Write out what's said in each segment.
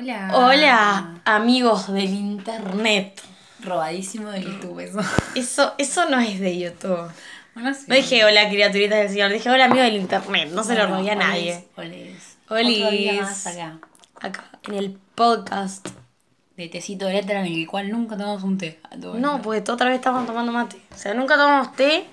Hola. Hola, amigos del internet. Robadísimo de YouTube eso. Eso, eso no es de YouTube. Bueno, sí. No dije hola, criaturitas del Señor, dije hola, amigos del internet. No se lo robé a nadie. Olis. Olis. Otro día más acá. Acá, en el podcast. De tecito de letra en el cual nunca tomamos un té. a todo No, porque otra vez estamos tomando mate. O sea, nunca tomamos té.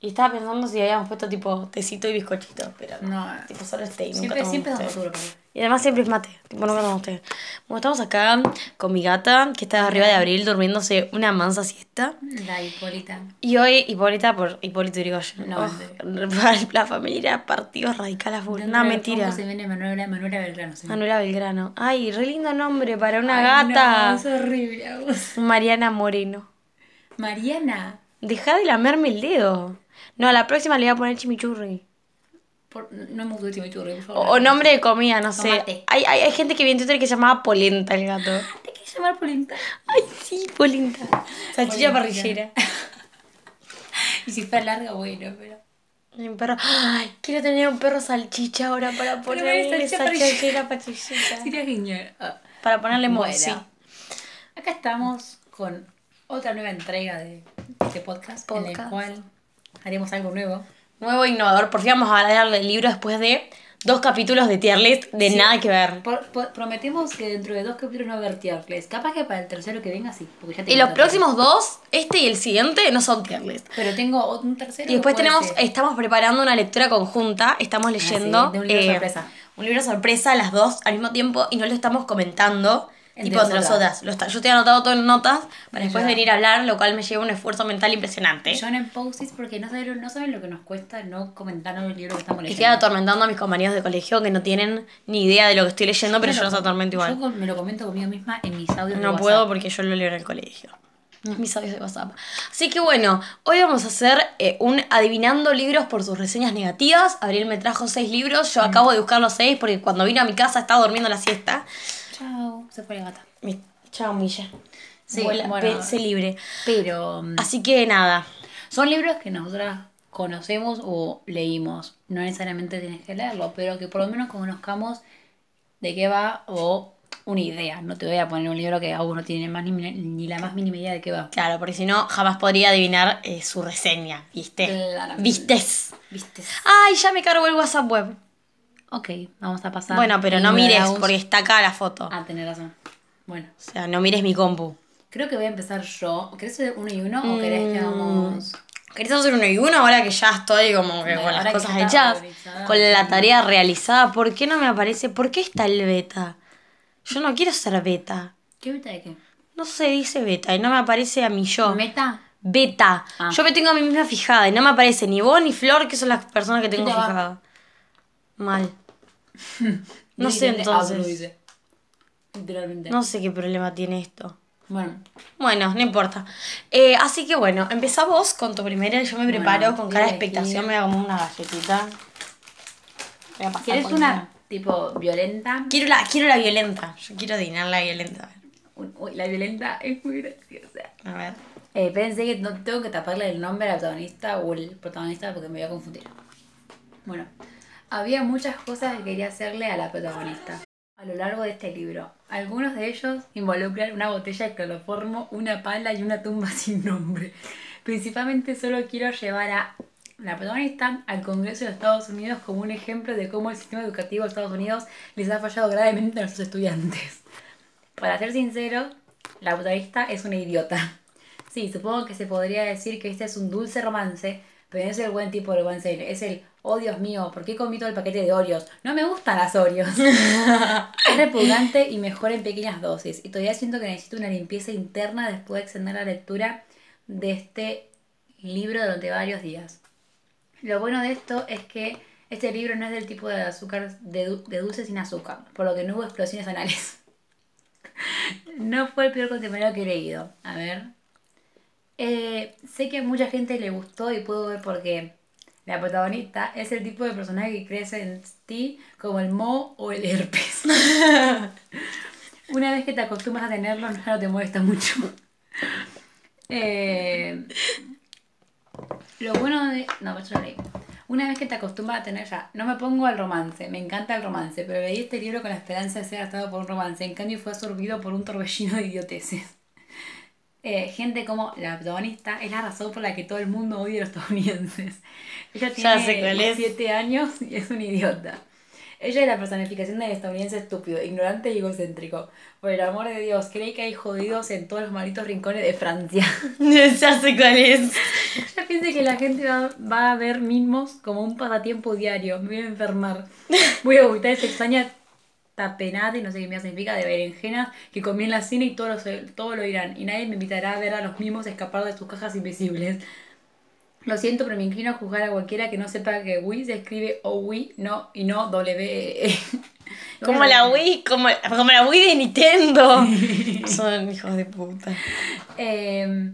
Y estaba pensando si habíamos puesto tipo tecito y bizcochito, pero no. No. Tipo solo es té y nunca Siempre, tomamos siempre es Y además siempre es mate, tipo nunca tomamos té. Bueno, estamos acá con mi gata, que está arriba de Abril durmiéndose una mansa siesta. La Hipólita. Y hoy Hipólita por Hipólito Yrigoyen. No, Oh, la familia partido radical a full. ¿De No, mentira. ¿Cómo se viene Manuela, Manuela Belgrano? Manuela Belgrano. Ay, re lindo nombre para una Ay, gata. No, es horrible. vos. Mariana Moreno. Mariana. Deja de lamerme el dedo. No, a la próxima le voy a poner chimichurri. Por- no me gusta el chimichurri, por favor. o nombre de comida, no sé. Hay, hay, hay gente que vi en Twitter que llamaba Polenta el gato. ¿Te quieres llamar Polenta? Ay, sí, Polenta. Salchicha parrillera. Y si fuera larga, bueno, pero. Y un perro. Ay, quiero tener un perro salchicha ahora para ponerle salchicha parrillera. Sería genial. Ah. Para ponerle Bueno, mozi. acá estamos con otra nueva entrega de este podcast, en el Podcast. cual haremos algo nuevo. Nuevo innovador. Por fin vamos a hablar del libro después de dos capítulos de tier list de Sí. nada que ver. Por- por- prometemos que dentro de dos capítulos no va a haber tier list. Capaz que para el tercero que venga sí, porque ya Y los próximos dos, este y el siguiente, no son tier list. Pero tengo un tercero. Y después tenemos, ser. estamos preparando una lectura conjunta, estamos leyendo Ah, sí, de un libro eh, sorpresa. un libro sorpresa las dos al mismo tiempo y no lo estamos comentando Entre tipo entre nosotras. nosotras. Lo está- yo estoy anotado todo en notas para después yo. venir a hablar, lo cual me lleva un esfuerzo mental impresionante. Yo en post porque no saben, no saben lo que nos cuesta no comentarnos el libro que estamos Estoy leyendo. atormentando a mis compañeros de colegio que no tienen ni idea de lo que estoy leyendo, pero yo lo los atormento igual. Yo me lo comento conmigo misma en mis audios de No WhatsApp. puedo porque yo lo leo en el colegio. Mis audios de WhatsApp. Así que bueno, hoy vamos a hacer eh, un adivinando libros por sus reseñas negativas. Abril me trajo seis libros. Yo acabo de buscar los seis porque cuando vino a mi casa estaba durmiendo la siesta. Chao, se fue la gata. Mi- Chao, Milla. Sí, Vuela, bueno. ve- sé libre. Pero mm, Así que nada. son libros que nosotras conocemos o leímos. No necesariamente tienes que leerlo, pero que por lo menos conozcamos de qué va o una idea. No te voy a poner un libro que aún no tiene más ni, ni la más mínima idea de qué va. Claro, porque si no, jamás podría adivinar eh, su reseña. ¿Viste? Claramente. ¿Vistes? ¿Viste? Ay, ya me cargó el WhatsApp web. Ok, vamos a pasar. Bueno, pero no mires porque está acá la foto. Ah, tenés razón. Bueno, O sea, no mires mi compu. creo que voy a empezar yo. ¿Querés hacer uno y uno o querés que Mm. hagamos...? ¿Querés hacer uno y uno ahora que ya estoy como que Bueno, con las cosas hechas? Con la tarea realizada. ¿Por qué no me aparece? ¿Por qué está el beta? Yo no quiero ser beta. ¿Qué beta de qué? No se dice beta y no me aparece a mí yo. ¿Meta? Beta. Ah. Yo me tengo a mí misma fijada y no me aparece ni vos ni Flor, que son las personas que tengo fijadas. Mal. No sé entonces. Literalmente. No sé qué problema tiene esto. Bueno, Bueno, no importa. Eh, así que bueno, empezamos con tu primera. Yo me Bueno, preparo con voy cara a de expectación. Me hago como una galletita. Voy a pasar ¿quieres una tipo violenta? Quiero la, quiero la violenta. Yo quiero adivinar la violenta. Uy, la violenta es muy graciosa. A ver. Eh, pensé que no tengo que taparle el nombre al protagonista o el protagonista porque me voy a confundir. Bueno, había muchas cosas que quería hacerle a la protagonista a lo largo de este libro. Algunos de ellos involucran una botella de cloroformo, una pala y una tumba sin nombre. Principalmente solo quiero llevar a la protagonista al Congreso de Estados Unidos como un ejemplo de cómo el sistema educativo de Estados Unidos les ha fallado gravemente a nuestros estudiantes. Para ser sincero, la protagonista es una idiota. Sí, supongo que se podría decir que este es un dulce romance, pero no es el buen tipo de romance. Es el, oh Dios mío, ¿por qué comí todo el paquete de Oreos? No me gustan las Oreos. es repugnante y mejor en pequeñas dosis. Y todavía siento que necesito una limpieza interna después de extender la lectura de este libro durante varios días. Lo bueno de esto es que este libro no es del tipo de azúcar de, du- de dulce sin azúcar, por lo que no hubo explosiones anales. No fue el peor contemporáneo que he leído. A ver. Eh, sé que a mucha gente le gustó y puedo ver por qué. La protagonista es el tipo de personaje que crece en ti como el mo o el herpes. Una vez que te acostumbras a tenerlo, no te molesta mucho. Eh, lo bueno de. No, yo lo leí. Una vez que te acostumbras a tener ya, no me pongo al romance, me encanta el romance, pero leí este libro con la esperanza de ser gastado por un romance, en cambio fue absorbido por un torbellino de idioteces. Eh, gente como la protagonista es la razón por la que todo el mundo odia a los estadounidenses. Ella tiene cuál es. 17 años y es un idiota. Ella es la personificación del estadounidense estúpido, ignorante y egocéntrico. Por el amor de Dios, cree que hay jodidos en todos los malditos rincones de Francia. ya sé cuál es. Ella piensa que la gente va, va a ver mismos como un pasatiempo diario. Me voy a enfermar. Voy a vomitar esa extraña tapenade, no sé qué me significa, de berenjenas que comí en la cena y todos lo, todo lo irán. Y nadie me invitará a ver a los mismos escapar de sus cajas invisibles. Lo siento, pero me inclino a juzgar a cualquiera que no sepa que Wii se escribe o Wii, no, y no W. E. Como la Wii, como, como la Wii de Nintendo. Son hijos de puta. Eh,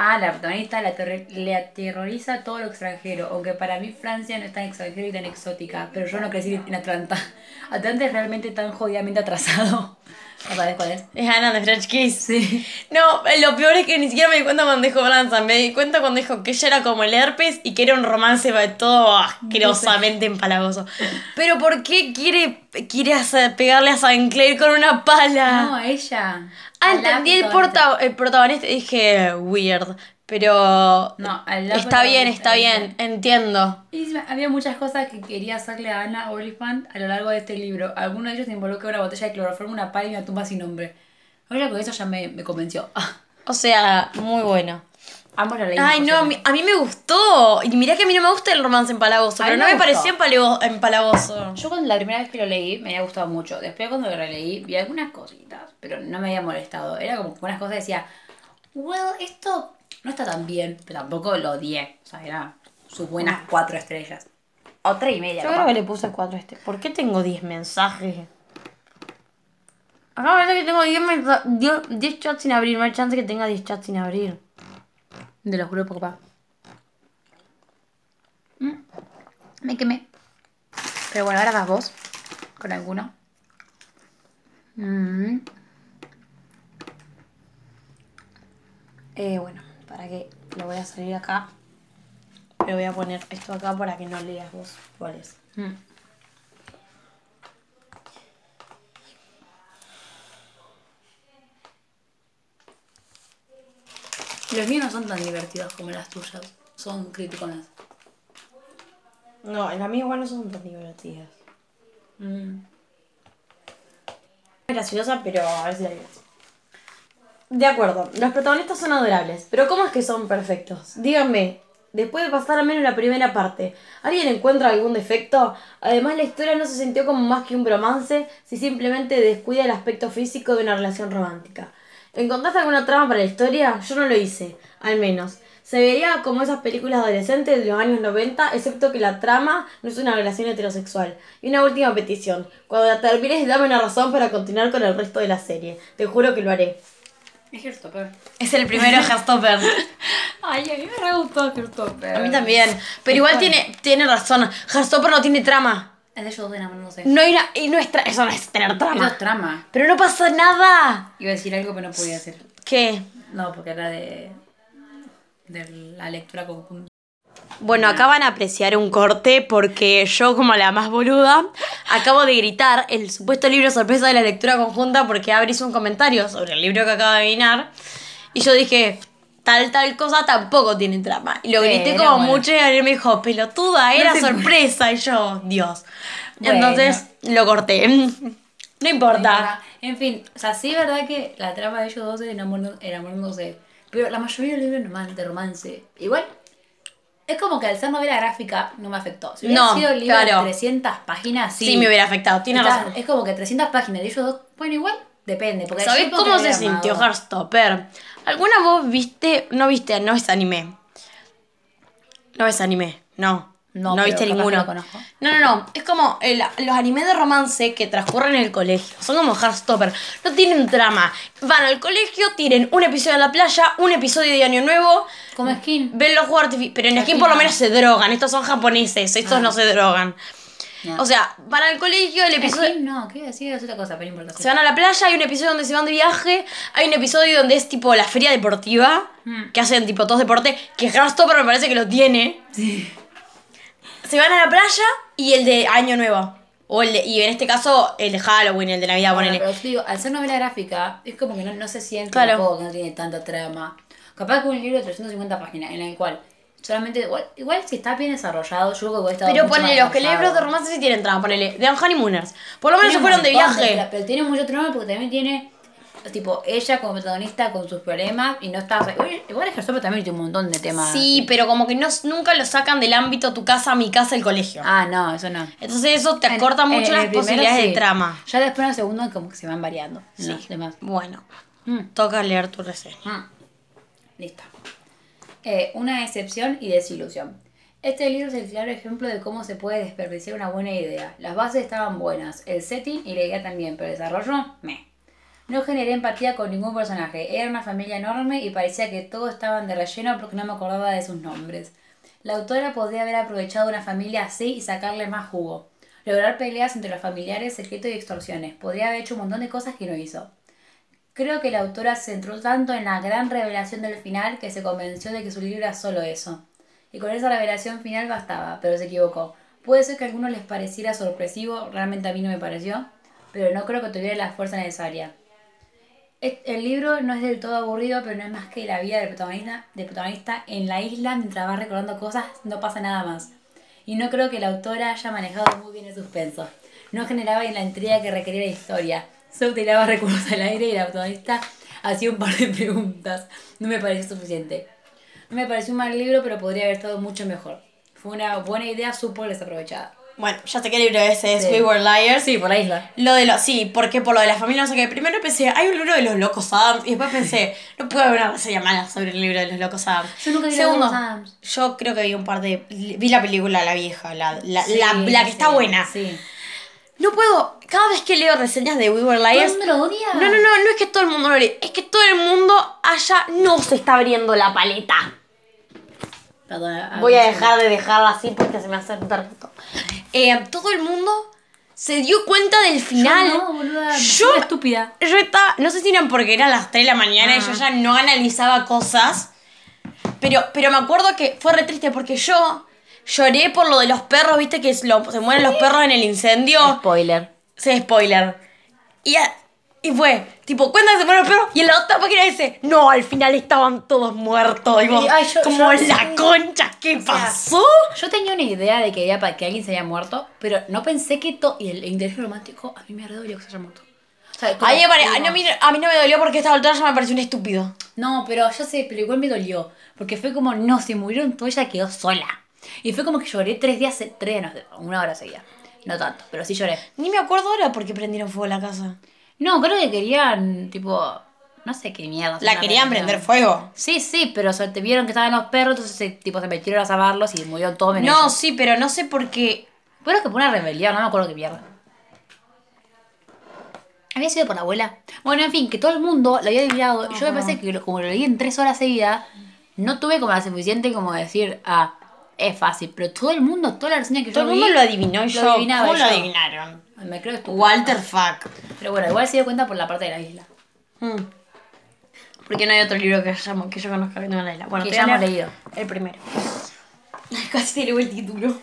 ah, la protagonista le aterroriza todo lo extranjero, aunque para mí Francia no es tan extranjero y tan exótica, pero yo no crecí en Atlanta. Atlanta es realmente tan jodidamente atrasado. ¿No sabes cuál es? Es Ana de French Kiss. Sí. No, lo peor es que ni siquiera me di cuenta cuando dijo Branson. Me di cuenta cuando dijo que ella era como el herpes y que era un romance todo asquerosamente empalagoso. Pero ¿por qué quiere, quiere hacer- pegarle a Sinclair con una pala? No, ella. ah, entendí el, porta, el protagonista y dije weird. Pero No, está bien, está bien, entiendo. Y había muchas cosas que quería hacerle a Anna Oliphant a lo largo de este libro. Alguno de ellos involucra una botella de cloroformo, una pala y una tumba sin nombre. Ahora con eso ya me, me convenció. O sea, muy bueno. ambos lo leímos. Ay, no, a mí, a mí me gustó. Y mirá que a mí no me gusta el romance empalagoso, pero no me me gustó. pareció empalago- empalagoso. Yo cuando la primera vez que lo leí me había gustado mucho. Después cuando lo releí vi algunas cositas, pero no me había molestado. Era como que unas cosas decía, well, esto no está tan bien, pero tampoco lo odié. O sea, era sus buenas cuatro estrellas. O tres y media. Yo capaz. creo que le puse 4 este. ¿Por qué tengo 10 mensajes? Acá me parece que tengo 10, mensa- 10 10 chats sin abrir. No hay chance que tenga 10 chats sin abrir. De los grupos, papá. Mm, Me quemé. Pero bueno, ahora vas vos. Con alguno. Mm. Eh, bueno, para que lo voy a salir acá. Pero voy a poner esto acá para que no leas vos cuál es. Mm. Los míos no son tan divertidos como las tuyas. Son criticonas. No, las mías igual no son tan divertidas. Mm. Graciosa, pero a ver si la digas. De acuerdo, los protagonistas son adorables, pero ¿cómo es que son perfectos? Díganme, después de pasar al menos la primera parte, ¿alguien encuentra algún defecto? Además, la historia no se sintió como más que un bromance si simplemente descuida el aspecto físico de una relación romántica. ¿Encontraste alguna trama para la historia? Yo no lo hice, al menos. Se vería como esas películas adolescentes de los años 90, excepto que la trama no es una relación heterosexual. Y una última petición. Cuando la termines, dame una razón para continuar con el resto de la serie. Te juro que lo haré. Es Heartstopper. Es el primero Heartstopper. Ay, a mí me re gustó Heartstopper. A mí también. Pero igual tiene, tiene razón. Heartstopper no tiene trama. Es de ellos dos enamorándose. No hay una, y no es tra- eso no es tener Eso trama. es trama. Pero no pasa nada. Iba a decir algo, pero no podía hacer. ¿Qué? No, porque era de. de la lectura conjunta. Bueno, acá van a apreciar un corte porque yo, como la más boluda, acabo de gritar el supuesto libro sorpresa de la lectura conjunta porque Abri hizo un comentario sobre el libro que acaba de adivinar. Y yo dije, tal, tal cosa tampoco tiene trama. Y lo grité como bueno. mucho y Gabriel me dijo, pelotuda, era sorpresa. Y yo, Dios. Bueno. Entonces lo corté. No importa. En fin, o sea, sí es verdad que la trama de ellos dos es enamorándose. Pero la mayoría de los libros de romance. Igual, es como que al ser novela gráfica no me afectó. Si hubiera No, sido libro claro. de 300 páginas, sí. Sí, me hubiera afectado, tiene Está- razón. Es como que 300 páginas de ellos dos, bueno, igual depende. Porque ¿Sabés cómo se sintió. Heartstopper? ¿Alguna vos viste? No viste, no es anime. No es anime, no. No, No, viste ninguno. lo conozco. No, no, no. Es como el- los animes de romance que transcurren en el colegio. Son como Heartstopper. No tienen trama. Van al colegio, tienen un episodio en la playa, un episodio de Año Nuevo. Como skin. Ven los juegos artificiales. Pero en Aquí skin por lo no. menos se drogan. Estos son japoneses. Estos Ah. no se drogan. No. O sea, van al colegio, el episodio. Skin no, ¿qué decir? Es otra cosa, pero no importa. Se van a la playa, hay un episodio donde se van de viaje, hay un episodio donde es tipo la feria deportiva, Mm. que hacen tipo todos deporte, que Heartstopper me parece que lo tiene. Sí. Se van a la playa y el de Año Nuevo. O el de- y en este caso, el de Halloween, el de Navidad, Bueno, ponele. pero yo digo, al ser novela gráfica, es como que no, no se siente Claro. tampoco que no tiene tanta trama. Capaz que un libro de 350 páginas en el cual solamente, igual, igual si está bien desarrollado, yo creo que puede estar Pero ponele, los que libros de romance sí tienen trama, ponele, de Honeymooners. Por lo menos se fueron de un viaje. Pero tiene mucho trama porque también tiene, tipo, ella como protagonista con sus problemas y no está... Igual, igual Ejersope también tiene un montón de temas. Sí, pero como que no, nunca lo sacan del ámbito tu casa, mi casa, el colegio. Ah, no, eso no. Entonces eso te acorta en- mucho en las primero posibilidades sí. de trama. Ya después en el segundo como que se van variando. Sí. los demás. Bueno, Mm. toca leer tu reseña. Mm. Listo. Eh, una excepción y desilusión. Este libro es el claro ejemplo de cómo se puede desperdiciar una buena idea. Las bases estaban buenas, el setting y la idea también, pero el desarrollo, me. No generé empatía con ningún personaje. Era una familia enorme y parecía que todos estaban de relleno porque no me acordaba de sus nombres. La autora podría haber aprovechado una familia así y sacarle más jugo. Lograr peleas entre los familiares, secretos y extorsiones. Podría haber hecho un montón de cosas que no hizo. Creo que la autora se centró tanto en la gran revelación del final que se convenció de que su libro era solo eso. Y con esa revelación final bastaba, pero se equivocó. Puede ser que a algunos les pareciera sorpresivo, realmente a mí no me pareció, pero no creo que tuviera la fuerza necesaria. El libro no es del todo aburrido, pero no es más que la vida del protagonista, del protagonista en la isla mientras va recordando cosas, no pasa nada más. Y no creo que la autora haya manejado muy bien el suspenso. No generaba en la intriga que requería la historia. Solo tiraba recursos al aire y la protagonista hacía un par de preguntas. No me pareció suficiente. No me pareció un mal libro, pero podría haber estado mucho mejor. Fue una buena idea súper desaprovechada. Bueno, ya sé qué libro ese es. We Were Liars. Sí, por la isla. Lo de los, sí, porque por lo de la familia no sé qué. Primero pensé, hay un libro de los locos Adams. Y después pensé, no puede haber una reseña mala sobre el libro de los locos Adams. Yo nunca vi Segundo, Adams. Yo creo que vi un par de. Vi la película, la vieja, la, la, Sí, la, la que está buena. Sí. No puedo. Cada vez que leo reseñas de We Were ¿Todo el Liars. mundo lo odia? No, no, no, no es que todo el mundo lo lee. Es que todo el mundo allá no se está abriendo la paleta. Perdona, Voy a dejar de dejarla así porque se me hace tarjeto. Eh, todo el mundo se dio cuenta del final. Yo no, boluda. Yo- estúpida. Yo estaba, no sé si eran porque eran las 3 de la mañana y Ah. yo ya no analizaba cosas. Pero, pero me acuerdo que fue re triste porque yo lloré por lo de los perros, viste que lo- se mueren los perros en el incendio. Spoiler. Sí, spoiler. Y, a- y fue, tipo, cuenta que se mueren los perros y en la otra página dice, no, al final estaban todos muertos. Y vos, ay, yo- como yo- la concha, ¿qué sea, pasó? Yo tenía una idea de que, había pa- que alguien se había muerto, pero no pensé que todo. Y el interés romántico, a mí me redolió que se haya muerto. O sea, como- A mí, me pare- a, mí, a mí no me dolió porque esta altura ya me pareció un estúpido. No, pero yo sé, pero igual me dolió. Porque fue como, no, se murieron todos, ella quedó sola. Y fue como que lloré tres días, se- tres, no una hora seguida. No tanto, pero sí lloré. Ni me acuerdo ahora porque prendieron fuego la casa. No, creo que querían, tipo, no sé qué mierda. La querían prender fuego. Sí, sí, pero te vieron que estaban los perros, entonces se, tipo, se metieron a salvarlos y murieron todos menos No, ellos. sí, pero no sé por qué. Pero es que fue una rebelión, no me acuerdo qué mierda. Había sido por la abuela. Bueno, en fin, que todo el mundo lo había adivinado. Y Yo me parece que lo- como lo leí en tres horas seguidas, no tuve como la suficiente como decir, ah, es fácil. Pero todo el mundo, toda la reseña que Todo yo el vi, mundo lo adivinó y yo. adivinaba ¿Cómo lo yo. adivinaron? Me creo estúpido. Walter fuck. Pero bueno, igual se dio cuenta por la parte de la isla. Mm. Porque no hay otro libro que, llamo, que yo conozca que tenga la isla. Bueno, Que te ya hemos leído. El primero. Casi te leo el título.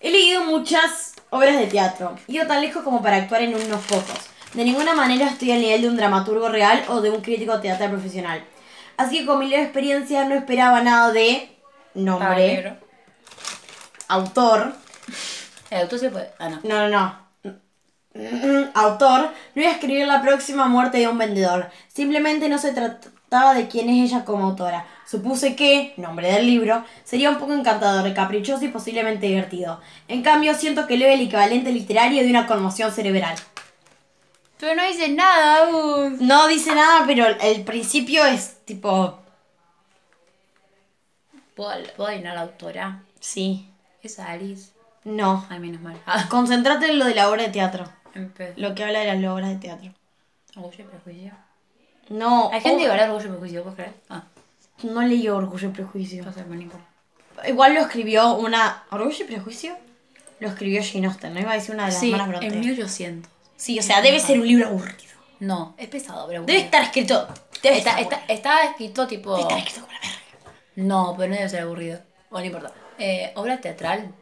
He leído muchas obras de teatro. Ido tan lejos como para actuar en unos pocos. De ninguna manera estoy al nivel de un dramaturgo real o de un crítico teatral profesional. Así que con mi leve experiencia no esperaba nada de nombre, autor, El autor se puede. Ah, no. No, no, no. Mm, Autor, no voy a escribir la próxima muerte de un vendedor. Simplemente no se trataba de quién es ella como autora. Supuse que, nombre del libro, sería un poco encantador, caprichoso y posiblemente divertido. En cambio, siento que leo el equivalente literario de una conmoción cerebral. Pero no dice nada, Gus. No dice nada, pero el principio es tipo. ¿Puedo, ¿Puedo adivinar la autora? Sí. Es Alice. No. Ay, menos mal. Ah, Concentrate en lo de la obra de teatro. empezó. Lo que habla de las obras de teatro. Orgullo y prejuicio. No. Hay gente o- que habla de orgullo y prejuicio, ¿puedes creer? Ah, No leí Orgullo y Prejuicio. no sé, no importa. Igual lo escribió una. ¿Orgullo y Prejuicio? Lo escribió Jane Austen, ¿no? Iba a decir una de las Sí, hermanas Bronte. en 1800. Sí, o sea, debe ser un libro aburrido. No, es pesado, pero Debe estar escrito. Debe Está, estar, está, está escrito tipo. Debe estar escrito como la verga. No, pero no debe ser aburrido. Bueno, no importa. Eh, obra teatral.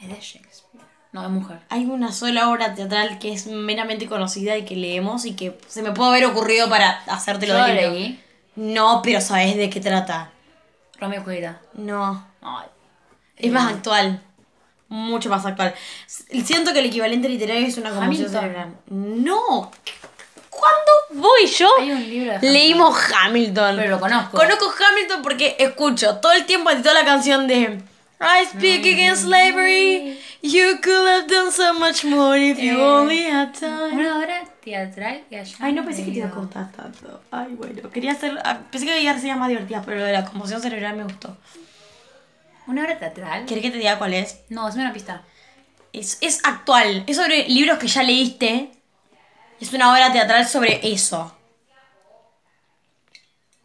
Es de Shakespeare. No, es mujer. Hay una sola obra teatral que es meramente conocida y que leemos y que se me puede haber ocurrido para hacértelo Yo de libro. leí. No, pero ¿sabes de qué trata? Romeo y Julieta. No. Ay. Es más actual. Mucho más actual. Siento que el equivalente literario es una conmoción Hamilton. cerebral. No. ¿Cuándo voy yo? Hay un libro de Hamilton. Leímos Hamilton. Pero lo conozco. Conozco Hamilton porque escucho todo el tiempo toda la canción de I speak against slavery. You could have done so much more if you Eh, only had time. Una obra teatral que haya. Ay, no pensé que te iba a contar tanto. Ay, bueno. Quería hacer. ah, Pensé que había reseñas más divertidas, pero lo de la conmoción cerebral me gustó. ¿Una obra teatral? ¿Querés que te diga cuál es? No, es una pista. Es, es actual. Es sobre libros que ya leíste. Es una obra teatral sobre eso.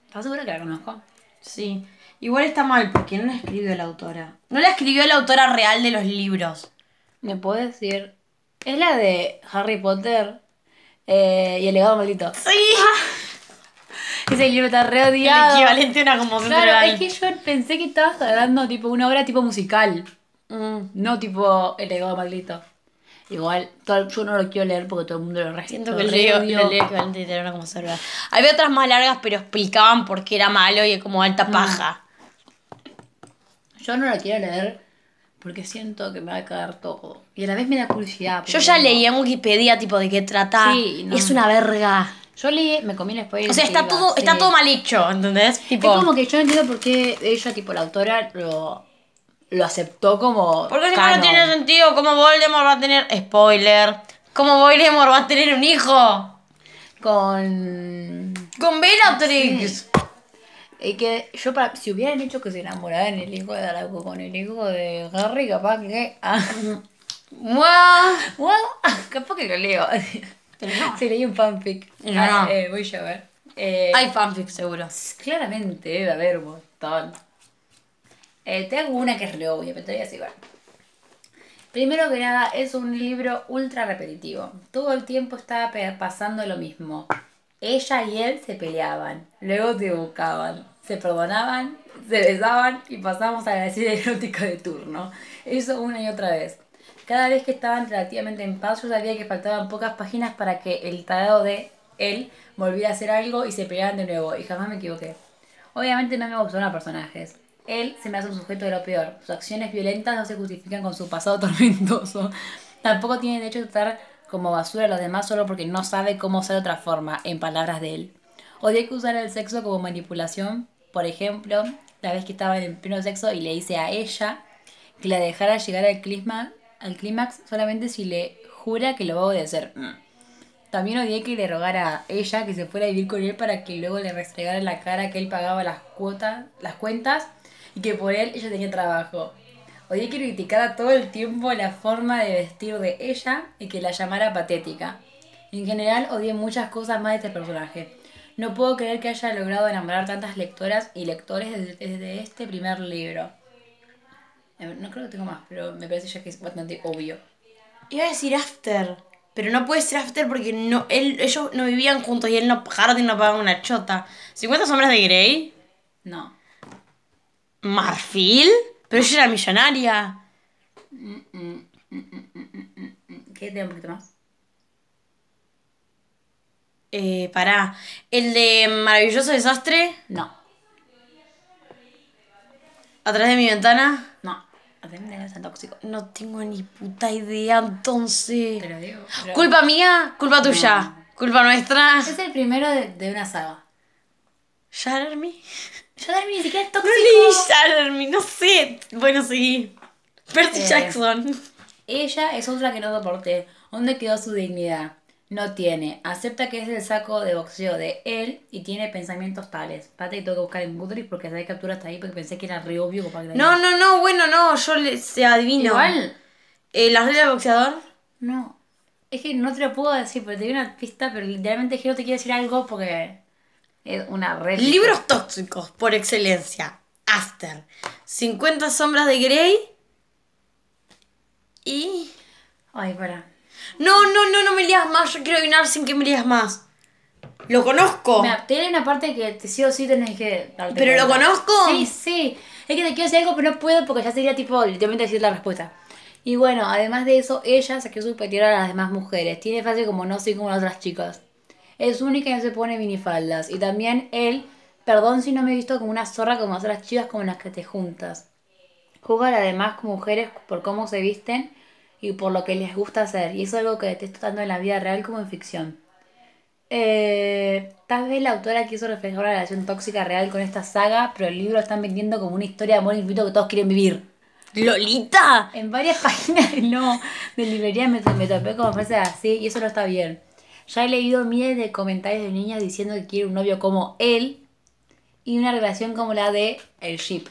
¿Estás segura que la conozco? Sí. Igual está mal porque no la escribió la autora. No la escribió la autora real de los libros. ¿Me puedes decir? Es la de Harry Potter eh, y el legado maldito. Sí. Ese libro está re El odiado. equivalente a una conmoción Claro, es que yo pensé que estabas hablando tipo una obra tipo musical. Mm. No tipo el legado maldito. Igual, todo- yo no lo quiero leer porque todo el mundo lo re- Siento lo que el re leo, el leo equivalente era como cerebral. Había otras más largas, pero explicaban por qué era malo y es como alta paja. Yo no lo quiero leer porque siento que me va a cagar todo. Y a la vez me da curiosidad. Yo ya no- leí en Wikipedia tipo de qué trata. Sí, no. Es una verga. Yo leí, me comí el spoiler. O sea, está todo, está todo mal hecho, ¿entendés? Tipo, Es como que yo no entiendo por qué ella, tipo la autora, lo, lo aceptó como. Porque si no, no tiene sentido cómo Voldemort va a tener. Spoiler. ¿Cómo Voldemort va a tener un hijo? Con. Con Bellatrix. Y que yo, para, si hubieran hecho que se enamoraran el hijo de Draco con el hijo de Harry, capaz que. Ah, bueno, capaz que lo leo. Pero no. Sí, leí un fanfic. No, Ah, no. eh, voy a ver. Eh, Hay fanfic seguro. Claramente debe haber un montón. Eh, te hago una que es re obvia, pero te voy a decir, bueno. Primero que nada, es un libro ultra repetitivo. Todo el tiempo estaba pasando lo mismo. Ella y él se peleaban, luego se buscaban, se perdonaban, se besaban y pasamos a la erótica de turno. Eso una y otra vez. Cada vez que estaban relativamente en paz, yo sabía que faltaban pocas páginas para que el tarado de él volviera a hacer algo y se pelearan de nuevo. Y jamás me equivoqué. Obviamente no me gustaron los personajes. Él se me hace un sujeto de lo peor. Sus acciones violentas no se justifican con su pasado tormentoso. Tampoco tiene derecho a tratar como basura a los demás solo porque no sabe cómo ser de otra forma, en palabras de él. Odié que usara el sexo como manipulación. Por ejemplo, la vez que estaba en el pleno sexo y le hice a ella que la dejara llegar al clímax, al clímax solamente si le jura que lo va a obedecer. Mm. También odié que le rogara a ella que se fuera a vivir con él para que luego le restregara la cara que él pagaba las cuotas, las cuentas y que por él ella tenía trabajo. Odié que criticara todo el tiempo la forma de vestir de ella y que la llamara patética. En general odié muchas cosas más de este personaje. No puedo creer que haya logrado enamorar tantas lectoras y lectores desde, desde este primer libro. Eh, No creo que tengo más, pero me parece ya que es bastante obvio. Iba a decir After. Pero no puede ser After porque no, él, ellos no vivían juntos y él no, Harding no pagaba una chota. ¿50 sombras de Grey? No. ¿Marfil? Pero ella era millonaria. ¿Qué tiene un poquito más? Eh, pará. El de Maravilloso Desastre, No. atrás de mi ventana. No. Atendeme, es tan tóxico. No tengo ni puta idea entonces. Te lo digo. pero- ¿Culpa mía? ¿Culpa tuya? ¿Culpa nuestra? Es el primero de, de una saga. ¿Shatter Me? Ni siquiera es No tóxico. leí Shatter Me, no sé. Bueno, sí. Percy Eh. Jackson. Ella es otra que no soporté. ¿Dónde quedó su dignidad? No tiene. Acepta que es el saco de boxeo de él y tiene pensamientos tales. Pate que tengo que buscar en Goodreads porque sabes captura hasta ahí porque pensé que era re obvio. para que No, no, no, bueno, no, yo le, se adivino. Igual. Eh, ¿Las reglas del boxeador? No. Es que no te lo puedo decir porque te di una pista, pero literalmente es que no te quiero decir algo porque es una red. Libros tóxicos, por excelencia. After. 50 sombras de Grey. Y... Ay, para. No, no, no, no me leas más. Yo quiero adivinar sin que me leas más. Lo conozco. Mira, tiene una parte que te sí o sí tenés que darte ¿Pero lo conozco? Sí, sí. Es que te quiero decir algo, pero no puedo porque ya sería tipo literalmente decir la respuesta. Y bueno, además de eso, ella se quedó superior a las demás mujeres. Tiene fase como no soy como las otras chicas. Es única y no se pone minifaldas. Y también él, perdón si no me he visto como una zorra como las otras chicas como las que te juntas. Juzga a las demás mujeres por cómo se visten y por lo que les gusta hacer. Y eso es algo que detesto tanto en la vida real como en ficción. Eh, tal vez la autora quiso reflejar una relación tóxica real con esta saga, pero el libro lo están vendiendo como una historia de amor infinito que todos quieren vivir. ¿Lolita? En varias páginas no, de librería me, me topé como frases así y eso no está bien. Ya he leído miles de comentarios de niñas diciendo que quiere un novio como él y una relación como la de el ship.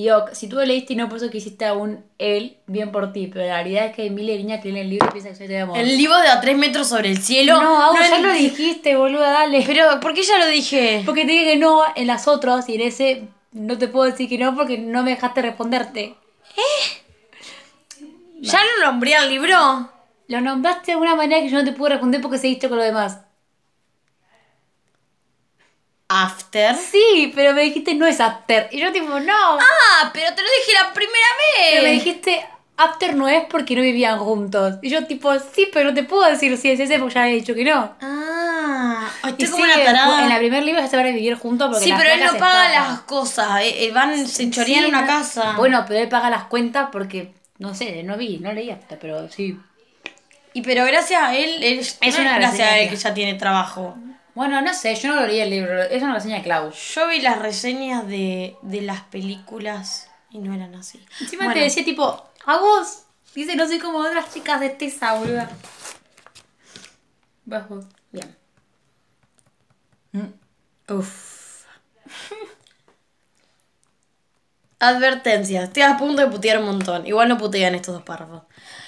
Y ok, si tú lo leíste y no por eso que hiciste aún él, bien por ti, pero la realidad es que hay miles de niñas que leen el libro y piensan que soy de amor. El libro de a tres metros sobre el cielo. no, Agus, ya lo dijiste, boluda, dale. Pero, ¿por qué ya lo dije? Porque te dije que no en las otras y en ese no te puedo decir que no porque no me dejaste responderte. ¿Ya lo nombré al libro? Lo nombraste de una manera que yo no te pude responder porque seguiste con lo demás. After. Sí, pero me dijiste no es after. Y yo tipo, no. Ah, pero te lo dije la primera Pero me vez. dijiste after no es porque no vivían juntos. Y yo tipo, sí, pero no te puedo decir si es ese porque ya había dicho que no. Ah, Y estoy como sí, una tarada. En la primer libro ya se van a vivir juntos porque Sí, pero él no paga las cosas. eh, eh, van, se chorean Sí, una no- casa. Bueno, pero él paga las cuentas porque, no sé, no vi, no leí hasta, pero sí. Y pero gracias a él, él Es una gracias a él que ya tiene trabajo. Bueno, no sé, yo no lo leí el libro, es una reseña de Klaus. Yo vi las reseñas de, de las películas y no eran así. Encima Bueno, te decía tipo, a vos, dice, no soy como otras chicas de Tesa, boluda. Bajo. Bien. Uf. Advertencia, estoy a punto de putear un montón. Igual no putean estos dos párrafos.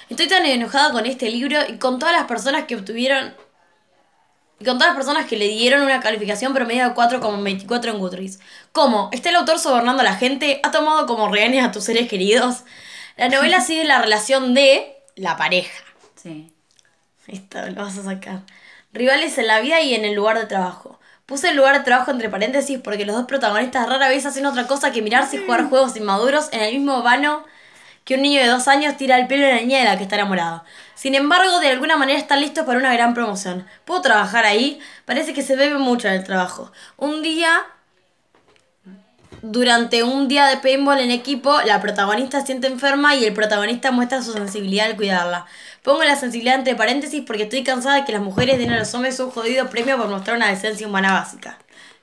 Estoy tan enojada con este libro y con todas las personas que obtuvieron. Y con todas las personas que le dieron una calificación promedio de 4,24 en Goodreads. ¿Cómo? ¿Está el autor sobornando a la gente? ¿Ha tomado como rehenes a tus seres queridos? La novela sigue la relación de la pareja. Sí. Esto lo vas a sacar. Rivales en la vida y en el lugar de trabajo. Puse el lugar de trabajo entre paréntesis porque los dos protagonistas rara vez hacen otra cosa que mirarse y jugar juegos inmaduros en el mismo vano que un niño de dos años tira el pelo a la niña de la que está enamorado. Sin embargo, de alguna manera están listos para una gran promoción. ¿Puedo trabajar ahí? Parece que se bebe mucho en el trabajo. Un día durante un día de paintball en equipo, la protagonista se siente enferma y el protagonista muestra su sensibilidad al cuidarla. Pongo la sensibilidad entre paréntesis porque estoy cansada de que las mujeres den a los hombres un jodido premio por mostrar una decencia humana básica.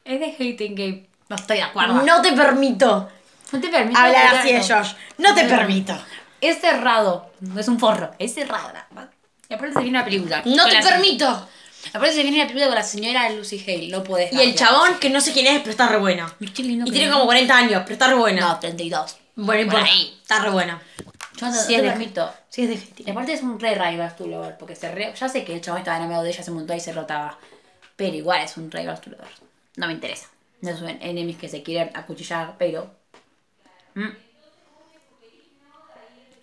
Es de Hating Game. No estoy de acuerdo. No te permito No te permito hablar así de. Josh. No te permito. Es cerrado. No es un forro. Es cerrado. Y aparte se viene una película. No te permito. Aparte se viene una película con la señora Lucy Hale. No podés. Y el chabón, que no sé quién es, pero está re bueno. Y tiene como 40 años, pero está re bueno. No, 32. Bueno, Por importa. ahí. Está re bueno. Yo no, te permito. Sí, es de Y gente. aparte es un re Rivals to Lover, porque se re... ya sé que el chabón estaba enamorado de ella hace un montón y se rotaba. Pero igual es un to Lover. No me interesa. No son enemies que se quieren acuchillar, pero. Mm.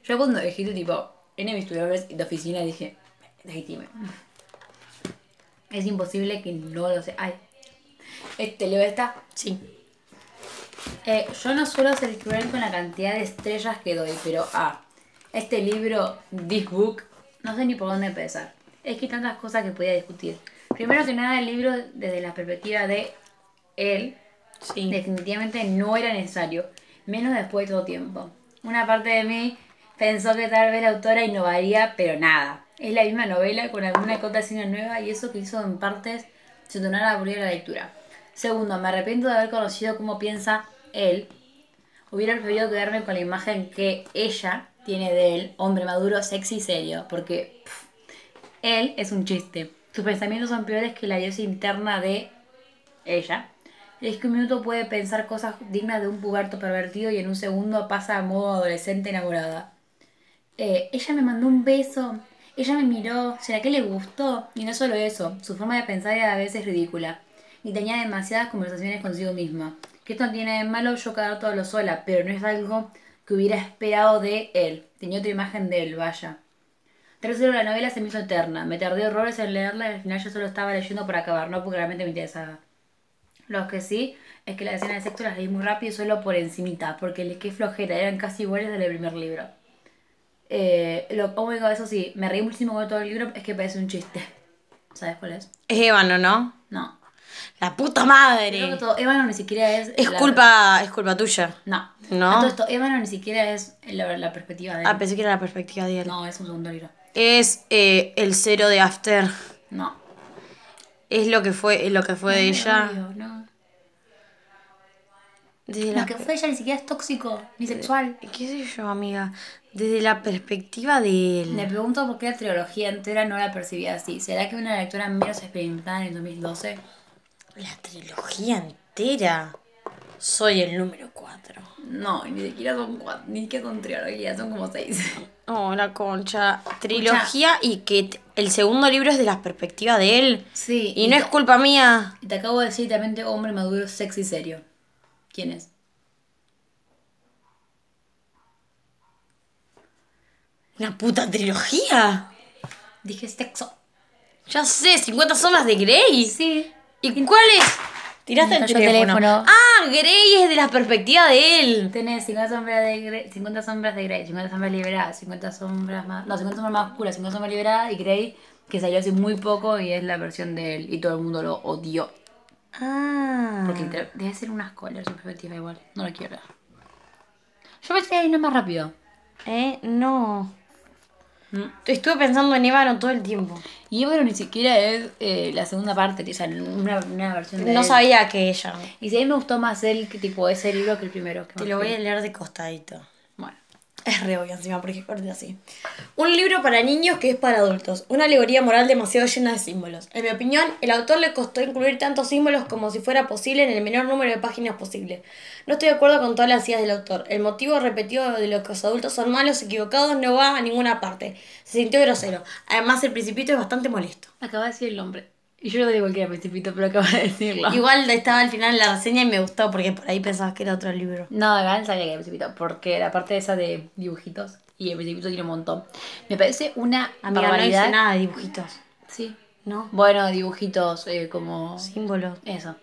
Yo cuando dijiste tipo enemies to lovers de oficina dije, legítime. Es imposible que no lo sé. Ay. Este Leo está. Sí. Eh, yo no suelo ser cruel con la cantidad de estrellas que doy, pero ah, este libro, This Book, no sé ni por dónde empezar. Es que hay tantas cosas que podía discutir. Primero que nada, el libro, desde la perspectiva de él, Sí. definitivamente no era necesario, menos después de todo tiempo. Una parte de mí pensó que tal vez la autora innovaría, pero nada. Es la misma novela con alguna cota escena nueva y eso que hizo en partes se tornara aburrida la lectura. Segundo, me arrepiento de haber conocido cómo piensa él. Hubiera preferido quedarme con la imagen que ella tiene de él, hombre maduro, sexy y serio, porque él es un chiste. Sus pensamientos son peores que la diosa interna de ella. Es que un minuto puede pensar cosas dignas de un puberto pervertido y en un segundo pasa a modo adolescente enamorada. Eh, ella me mandó un beso, ella me miró, ¿será que le gustó? Y no solo eso, su forma de pensar era a veces ridícula. Y tenía demasiadas conversaciones consigo misma. Que esto no tiene de malo yo quedar todo lo sola, pero no es algo que hubiera esperado de él. Tenía otra imagen de él, vaya. Tercero, la novela se me hizo eterna. Me tardé horrores en leerla y al final yo solo estaba leyendo por acabar, no porque realmente me interesaba. Lo que sí es que las escenas de sexo las leí muy rápido y solo por encimita, porque le qué flojera, eran casi iguales del primer libro. Eh, lo único, eso sí, me reí muchísimo con todo el libro, es que parece un chiste. ¿Sabes cuál es? Es Ébano, ¿no? No. La puta Creo que madre. todo, Ébano ni siquiera es... Es la- culpa, es culpa tuya. No. No. Todo esto, Ébano ni siquiera es la, la perspectiva de él. Ah, pensé que era la perspectiva de él. No, es un segundo libro. Es eh, el cero de After. No. Es lo que fue, es lo que fue de Ay, ella. obvio, no. Lo la que fue ella ni siquiera es tóxico, ni sexual. ¿Qué sé yo, amiga? Desde la perspectiva de él. Me pregunto por qué la trilogía entera no la percibía así. ¿Será que una lectura menos experimentada en el 2012? La trilogía entera. Soy el número 4. No, ni siquiera son cuatro, ni siquiera son trilogías, son como seis. Oh, la concha. Trilogía y que el segundo libro es de la perspectiva de él. Sí. Y no es culpa mía. Y te acabo de decir literalmente hombre maduro, sexy, serio. ¿Quién es? ¿La puta trilogía? Dije sexo. Ya sé, 50 sombras de Grey. Sí. ¿Y cuál es? Tiraste el teléfono. el teléfono. Ah, Grey es de la perspectiva de él. Tenés 50 sombras de Grey, 50 sombras de Grey, 50 sombras liberadas, 50 sombras más. No, 50 sombras más oscuras, 50 sombras liberadas y Grey, que salió hace muy poco y es la versión de él. Y todo el mundo lo odió. Ah. Porque debe ser una escuela su perspectiva igual. No lo quiero. Yo pensé que no más rápido. Eh, no. Mm. Estuve pensando en Ébano todo el tiempo. Y bueno, ni siquiera es eh, la segunda parte, o sea, una, una versión de No él. sabía que ella. Y si a mí me gustó más él que tipo ese libro que el primero. que Te lo voy a leer de costadito. Es re obvio encima, porque corte así. Un libro para niños que es para adultos. Una alegoría moral demasiado llena de símbolos. En mi opinión, el autor le costó incluir tantos símbolos como si fuera posible en el menor número de páginas posible. No estoy de acuerdo con todas las ideas del autor. El motivo repetido de lo que los adultos son malos, equivocados, no va a ninguna parte. Se sintió grosero. Además, el principito es bastante molesto. Acaba de decir el nombre. Y yo no digo que era principito, pero acaba de decirlo. Igual estaba al final la reseña y me gustó porque por ahí pensabas que era otro libro. No, igual sabía que era principito, porque la parte esa de dibujitos y el principito tiene un montón. Me parece una Amiga, no barbaridad. hice nada de dibujitos. Sí. ¿No? Bueno, dibujitos eh, como Símbolos. eso.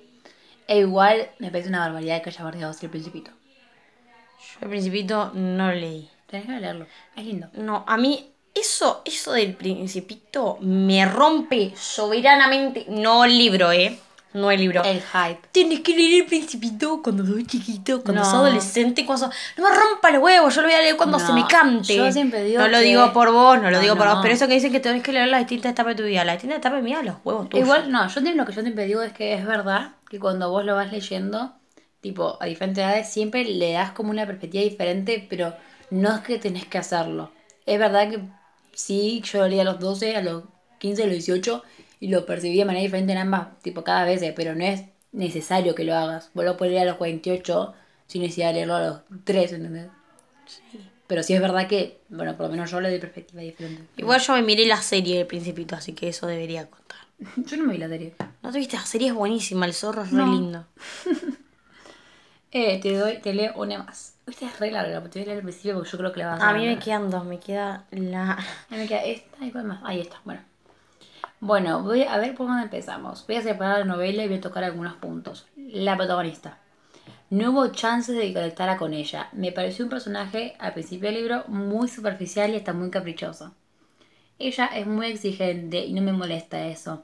E igual me parece una barbaridad que haya bardeado el principito. Yo el principito no lo leí. Tenés que leerlo. Es lindo. No, a mí eso, eso del principito me rompe soberanamente. No el libro, ¿eh? No el libro. El hype. Tienes que leer el principito cuando sos chiquito, cuando No. sos adolescente, cuando sos... No me rompa el huevo, yo lo voy a leer cuando No, se me cante. yo siempre digo No lo que- digo por vos, no lo No, digo por vos, pero eso que dicen que tenés que leer las distintas etapas de tu vida. Las distintas etapas de mi vida, los huevos tuyos. Igual, no, yo lo que yo siempre digo es que es verdad que cuando vos lo vas leyendo, tipo, a diferentes edades, siempre le das como una perspectiva diferente, pero no es que tenés que hacerlo. Es verdad que sí, yo lo leí a los 12, a los 15, a los 18, y lo percibí de manera diferente en ambas, tipo, cada vez, pero no es necesario que lo hagas. Vos lo puedes leer a los 48 sin necesidad de leerlo a los 3, ¿entendés? Pero sí es verdad que, bueno, por lo menos yo lo de perspectiva diferente. Igual yo me miré la serie del principito, así que eso debería contar. Yo no me vi la serie. ¿No te viste? La serie es buenísima, el zorro es re No. lindo. Eh, te doy, te leo una más. Esta es re larga, te voy a leer al principio porque yo creo que la vas a A mí me quedan dos, me queda la... Me queda esta y cuál más. Ahí está, bueno. Bueno, voy a ver por dónde empezamos. Voy a separar la novela y voy a tocar algunos puntos. La protagonista. No hubo chances de que conectara con ella. Me pareció un personaje al principio del libro muy superficial y hasta muy caprichoso. Ella es muy exigente y no me molesta eso.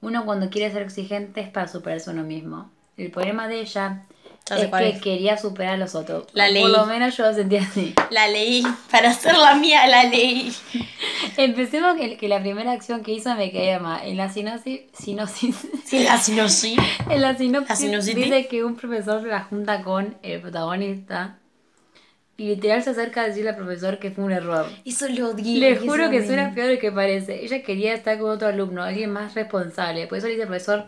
Uno cuando quiere ser exigente es para superarse uno mismo. El problema de ella Ya es que quería superar a los otros. La leí. Por lo menos yo lo sentía así. La leí, para hacer la mía la leí. Empecemos que, que la primera acción que hizo me caía mal. En la sinopsis, sinopsis, Sí, la sinopsis. en la sinopsis La dice que un profesor la junta con el protagonista y literal se acerca a decirle al profesor que fue un error. Eso lo odié. Le juro que suena peor de lo que parece. Ella quería estar con otro alumno, alguien más responsable. Por eso le dice al profesor,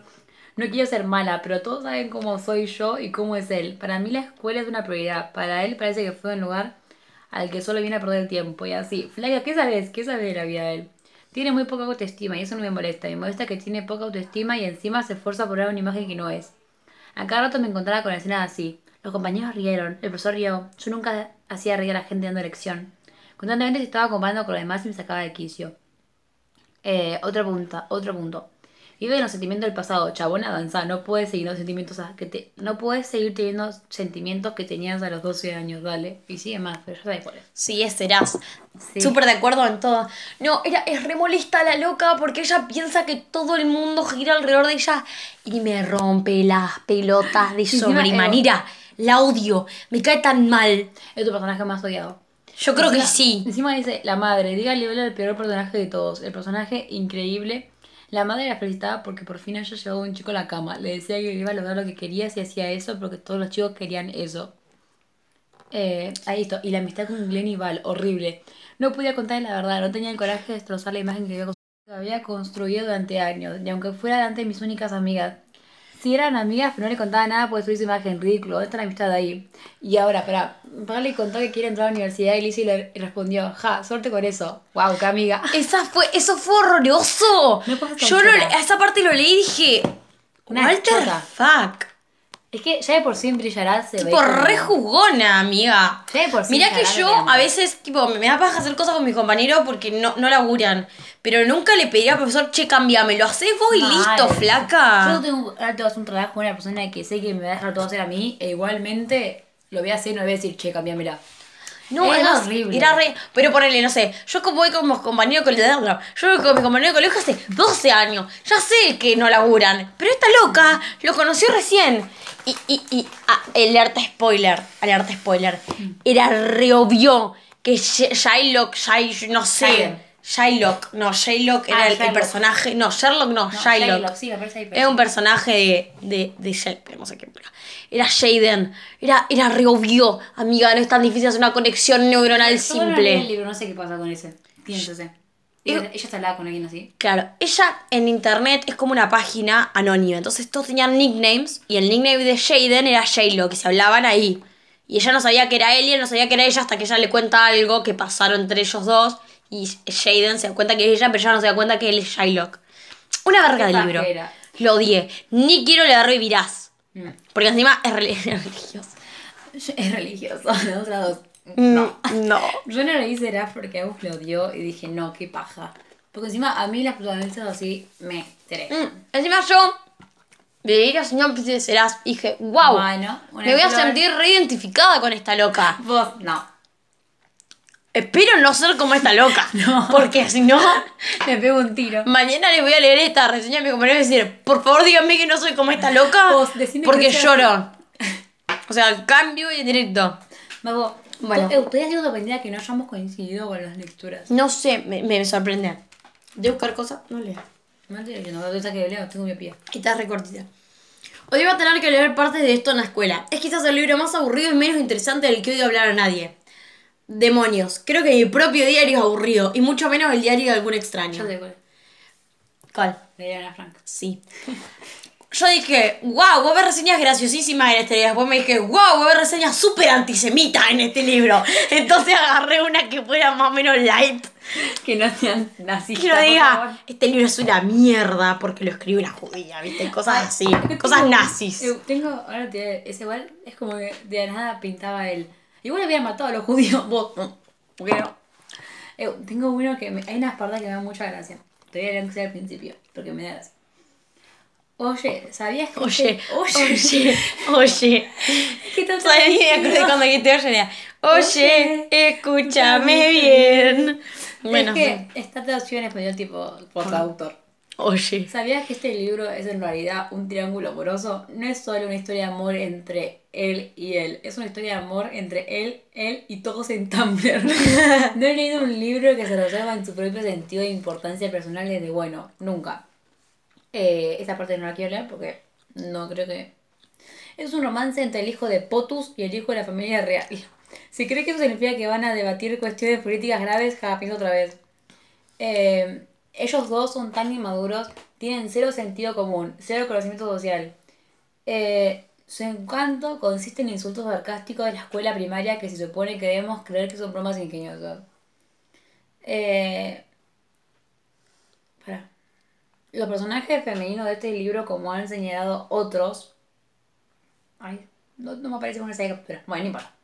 no quiero ser mala, pero todos saben cómo soy yo y cómo es él. Para mí la escuela es una prioridad. Para él parece que fue un lugar al que solo viene a perder el tiempo. Y así, Flavia, ¿qué sabes? ¿Qué sabes de la vida de él? Tiene muy poca autoestima y eso no me molesta. Me molesta que tiene poca autoestima y encima se esfuerza por dar una imagen que no es. A cada rato me encontraba con escenas así. Los compañeros rieron, el profesor rió. Yo nunca hacía reír a la gente dando lección. Constantemente se estaba comparando con los demás y me sacaba de quicio. Eh, otro punto, otro punto. Vive en los sentimientos del pasado, chabona danza, no puedes seguir los sentimientos a- que te, no puedes seguir teniendo sentimientos que tenías a los 12 años, dale. Y sigue más, pero ya sabes cuál es. Sí, es serás. Sí. Súper de acuerdo en todo. No, era, es remolista la loca porque ella piensa que todo el mundo gira alrededor de ella y me rompe las pelotas de sobremanera. La odio. Me cae tan mal. Es tu personaje más odiado. Yo creo que Encima- sí. Encima dice, la madre, dígale al peor personaje de todos. El personaje increíble. La madre la felicitaba porque por fin haya llevado un chico a la cama. Le decía que iba a lograr lo que quería si hacía eso, porque todos los chicos querían eso. Eh, ahí está. Y la amistad con Glenn y Val, horrible. No podía contarle la verdad, no tenía el coraje de destrozar la imagen que había construido durante años. Y aunque fuera delante de mis únicas amigas. Si eran amigas, pero no le contaba nada por destruir su imagen, ridículo. ¿Dónde está la amistad ahí? Y ahora, para, para le contó que quiere entrar a la universidad y Lizzie le respondió, ja, suerte con eso. Wow, qué amiga. Esa fue, eso fue horroroso. No Yo lo, a esa parte lo leí y dije, Una Walter, chota. fuck. Es que ya de por sí en Brillará se ve Tipo, re jugona, amiga. Ya de por sí Mirá que yo a veces, tipo, me da paja hacer cosas con mis compañeros porque no, no laburan. Pero nunca le pediría al profesor, che, cambiame, lo haces vos y Mal. listo, flaca. Yo tengo, ahora te vas a un trabajo con una persona que sé que me va a dejar todo hacer a mí, e igualmente lo voy a hacer, no le voy a decir, che, cambiámela. No, Era además, horrible. Era re. Pero ponele, no sé. Yo como voy con mis compañeros de colegio. Yo voy con mis compañeros de colegio hace 12 años. Ya sé que no laburan. Pero esta loca lo conoció recién. Y, y, y ah, alerta spoiler. Alerta spoiler. Era re obvio que Sh- Shylock, Shy, no sé. Shylock. Shylock, no, Shylock era Ah, el, el Shylock. personaje. No, Sherlock no, No, Shylock. sí, me parece ahí. Era un personaje de, de, de Shylock, no sé qué. Era Jaden. Era, era re obvio. Amiga, no es tan difícil hacer una conexión neuronal Yo no el simple. libro, no sé qué pasa con ese. Piénsese. Ella, está hablaba con alguien así. Claro, ella en internet es como una página anónima. Entonces todos tenían nicknames. Y el nickname de Jaden era J-Lo, que se hablaban ahí. Y ella no sabía que era él y él no sabía que era ella hasta que ella le cuenta algo que pasaron entre ellos dos. Y Jaden se da cuenta que es ella, pero ella no se da cuenta que él es Shylock. Una verga del libro. Lo odié. Ni quiero leerlo y virás. Mm. Porque encima es reli- religioso. Es religioso, las dos. No. No. Yo no leí Seraph porque Agus lo odió y dije, no, qué paja. Porque encima a mí las protagonistas así me interesan. Mm, Encima yo leí la sinopsis de Serás y dije, wow, Bueno, me voy a sentir reidentificada con esta loca. Vos, no. Espero no ser como esta loca. No. Porque si no, Me pego un tiro. mañana le voy a leer esta reseña a mi compañero y decir, por favor díganme que no soy como esta loca. Vos, porque lloro. O sea, cambio y en directo. Vos, Bueno. bueno. Estoy haciendo sorprendida que no hayamos coincidido con las lecturas. No sé, me, me sorprende. De buscar cosas, no leo. No te digo, no piensa que leo, tengo miopía. Y está recortita. Hoy iba a tener que leer partes de esto en la escuela. Es quizás el libro más aburrido y menos interesante del que odio hablar a nadie. Demonios. Creo que mi propio diario es aburrido. Y mucho menos el diario de algún extraño. Yo te cuál. ¿Cuál? De Ana Frank. Sí. Yo dije, wow, voy a ver reseñas graciosísimas en este libro. Después me dije, wow, voy a ver reseñas súper antisemitas en este libro. Entonces agarré una que fuera más o menos light. Que no sean nazistas. Que no diga, este libro es una mierda porque lo escribió una judía, ¿viste? Cosas así. Cosas nazis. eh, Tengo, ahora te es igual, es como que de nada pintaba él. Igual habían matado a los judíos, vos, no, ¿por qué no? Eh, tengo uno que me- hay unas partes que me dan mucha gracia. Te voy a leer al principio, porque me da gracia. Oye, ¿sabías que Oye, este- oye, oye. ¿Qué tal acordé cuando dijiste oye, era, oye, escúchame bien. Bueno, es que esta traducción en español tipo por traductor. Oye. ¿Sabías que este libro es en realidad un triángulo amoroso? No es solo una historia de amor entre él y él, es una historia de amor entre él, él y todos en Tumblr. no he leído un libro que se reserva en su propio sentido de importancia personal desde bueno, nunca. Eh, esta parte no la quiero leer porque no creo que... Es un romance entre el hijo de Potus y el hijo de la familia real. Si cree que eso significa que van a debatir cuestiones políticas graves, ja, pienso otra vez. Eh, ellos dos son tan inmaduros, tienen cero sentido común, cero conocimiento social. Eh, su encanto consiste en insultos sarcásticos de la escuela primaria que se supone que debemos creer que son bromas ingeniosas. Eh, pará. Los personajes femeninos de este libro, como han señalado otros. Ay, no, no me aparece con esa captura. Bueno, no importa.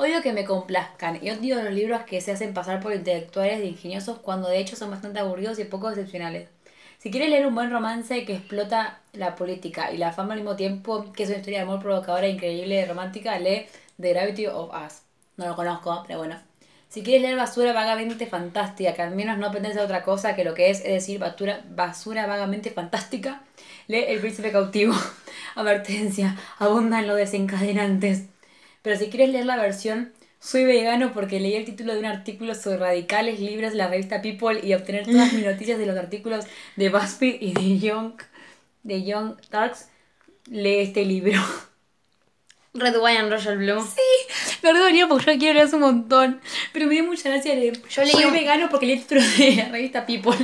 Odio que me complazcan y odio los libros que se hacen pasar por intelectuales e ingeniosos cuando de hecho son bastante aburridos y poco excepcionales. Si quieres leer un buen romance que explota la política y la fama al mismo tiempo, que es una historia de amor provocadora, increíble, romántica, lee The Gravity of Us. No lo conozco, pero bueno. Si quieres leer basura vagamente fantástica, que al menos no pertenece a otra cosa que lo que es, es decir, basura, basura vagamente fantástica, lee El Príncipe Cautivo. Advertencia, abundan los desencadenantes. Pero si quieres leer la versión soy vegano porque leí el título de un artículo sobre radicales libres de la revista People y obtener todas mis noticias de los artículos de BuzzFeed y de Young, de Young Turks, lee este libro. Red Wine Royal Blue. Sí, perdón, yo porque yo quiero leer un montón. Pero me dio mucha gracia leer. Yo leí Soy un- vegano porque leí el título de la revista People.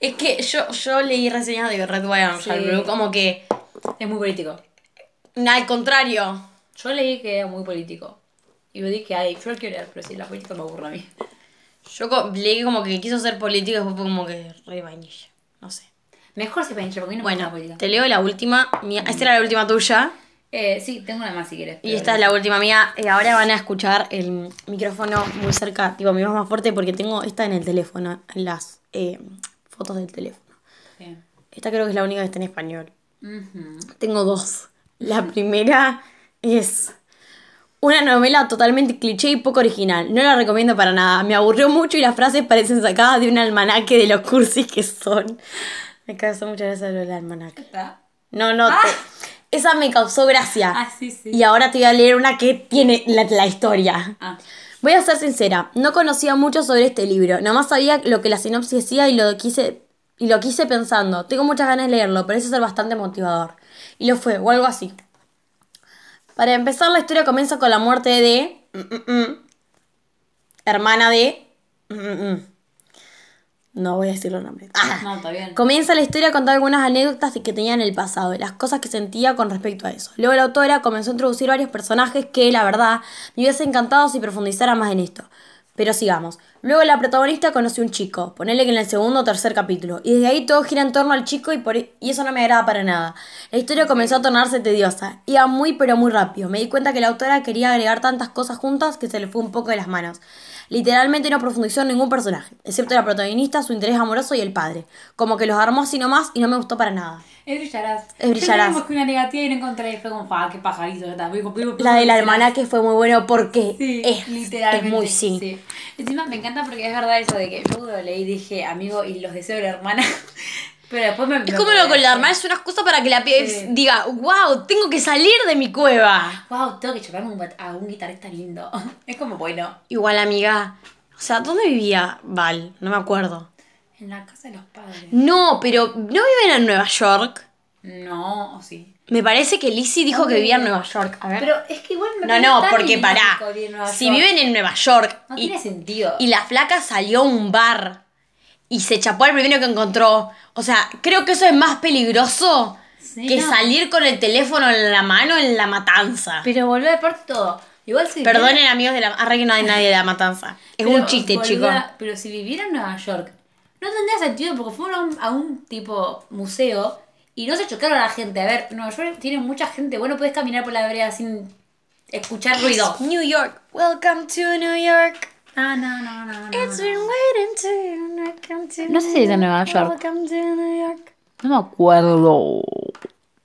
Es que yo, yo leí reseñas de Red Wine Royal Sí. Blue como que. Es muy político. Al contrario. Yo leí que era muy político. Y me dije, ay, yo lo quiero leer, pero sí, la política me aburre a mí. Yo co- leí como que quiso ser político y después fue como que re vainilla. No sé. Mejor si pinche, porque no me Bueno, la política. te leo la última. Mía. Esta era la última tuya. Eh, sí, tengo una más si quieres. Y esta es la última mía. Eh, ahora van a escuchar el micrófono muy cerca, tipo mi voz más fuerte porque tengo esta en el teléfono, en las eh, fotos del teléfono. Esta creo que es la única que está en español. Tengo dos. La primera es una novela totalmente cliché y poco original. No la recomiendo para nada. Me aburrió mucho y las frases parecen sacadas de un almanaque de los cursis que son. Me causó mucha gracia lo del almanaque. ¿Está? No, no. te- esa me causó gracia. Ah, sí, sí. Y ahora te voy a leer una que tiene la, la historia. Ah. Voy a ser sincera, no conocía mucho sobre este libro, nomás sabía lo que la sinopsis decía y lo quise y lo quise pensando. Tengo muchas ganas de leerlo, parece ser bastante motivador. Y lo fue, o algo así. Para empezar, la historia comienza con la muerte de mm, mm, mm, hermana de no voy a decir los nombres. Ah. No, está bien. Comienza la historia contando algunas anécdotas que tenía en el pasado y las cosas que sentía con respecto a eso. Luego la autora comenzó a introducir varios personajes que, la verdad, me hubiese encantado si profundizara más en esto. Pero sigamos. Luego la protagonista conoció un chico, ponele que en el segundo o tercer capítulo, y desde ahí todo gira en torno al chico y, por, y eso no me agrada para nada. La historia comenzó a tornarse tediosa, iba muy pero muy rápido. Me di cuenta que la autora quería agregar tantas cosas juntas que se le fue un poco de las manos. Literalmente no profundizó en ningún personaje, excepto la protagonista, su interés amoroso y el padre. Como que los armó así nomás y no me gustó para nada. Es brillarás. Es brillarás. Que una negativa y no encontré. Fue como, fa, qué pajarito. que. Muy complejo, La brillarás. almanaque fue muy bueno porque Sí, es, literalmente. es muy sí. Encima me encanta porque es verdad eso de que yo lo leí y dije, amigo, y los deseos de la hermana. Pero después me. Es como lo con la hermana, es una excusa para que la Sí. diga, wow, tengo que salir de mi cueva. Wow, tengo que chocarme a un guitarrista lindo. Es como bueno. Igual, amiga. O sea, ¿dónde vivía Val? No me acuerdo. En la casa de los padres. No, pero ¿no viven en Nueva York? No, o sí. Me parece que Lizzie dijo que ¿Dónde vivía en? Nueva York. A ver. Pero es que igual me no, no, tan porque pará. Si York. viven en Nueva York No y, tiene sentido. y la flaca salió a un bar y se chapó al primero que encontró. O sea, creo que eso es más peligroso que salir con el teléfono en la mano en la matanza. Pero volver de parte todo. Igual si Perdonen amigos de la... Arre que no hay nadie de la matanza. Es Pero un chiste, chicos. a- Pero si viviera en Nueva York, no tendría sentido porque fueron a un, a un tipo museo y no se chocaron a la gente. A ver, Nueva York tiene mucha gente. Bueno, puedes caminar por la vereda sin escuchar ruido. New York. Welcome to New York. No, no, no, no, no. It's no. been waiting to welcome to No sé si es en Nueva York. Welcome to New York. No me acuerdo.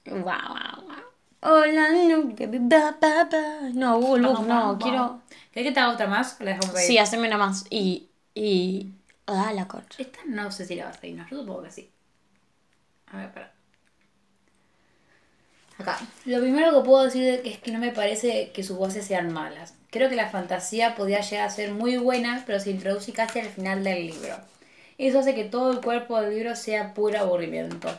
Wow, wow, wow. Hola, no, ba, ba, ba. No, no, quiero... ¿Querés que te haga otra más? o La dejamos ahí. Sí, haceme una más. Y... Y... Ah, la concha. Esta no sé si la vas a adivinar. Yo supongo que sí. A ver, para. Acá. Lo primero que puedo decir es que no me parece que sus voces sean malas. Creo que la fantasía podía llegar a ser muy buena, pero se introduce casi al final del libro. Eso hace que todo el cuerpo del libro sea puro aburrimiento.